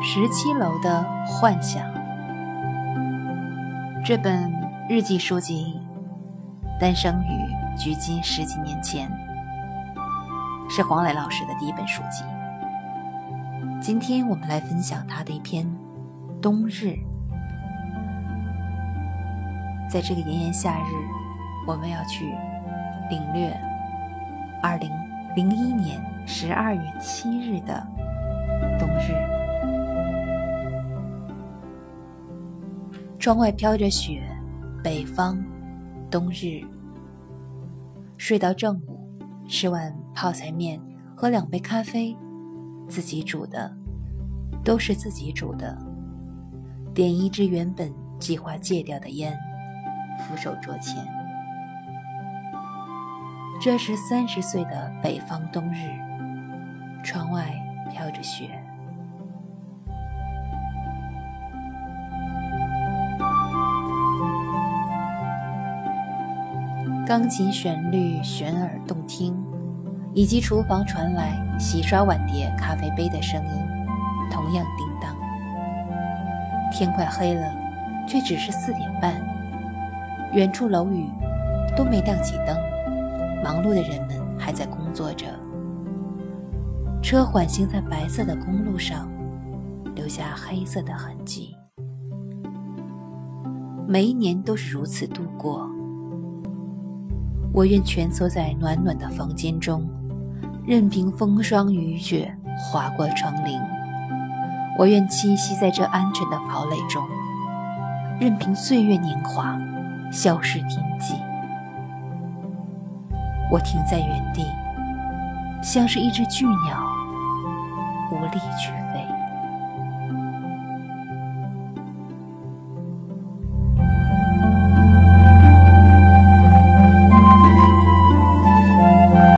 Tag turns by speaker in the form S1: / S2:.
S1: 十七楼的幻想。这本日记书籍诞生于距今十几年前，是黄磊老师的第一本书籍。今天我们来分享他的一篇《冬日》。在这个炎炎夏日，我们要去领略二零零一年十二月七日的冬日。窗外飘着雪，北方冬日。睡到正午，吃碗泡菜面，喝两杯咖啡，自己煮的，都是自己煮的。点一支原本计划戒掉的烟。俯首桌前，这是三十岁的北方冬日，窗外飘着雪，钢琴旋律悬耳动听，以及厨房传来洗刷碗碟、咖啡杯的声音，同样叮当。天快黑了，却只是四点半。远处楼宇都没亮起灯，忙碌的人们还在工作着。车缓行在白色的公路上，留下黑色的痕迹。每一年都是如此度过。我愿蜷缩在暖暖的房间中，任凭风霜雨雪划过窗棂。我愿栖息在这安全的堡垒中，任凭岁月年华。消失天际，我停在原地，像是一只巨鸟，无力去飞。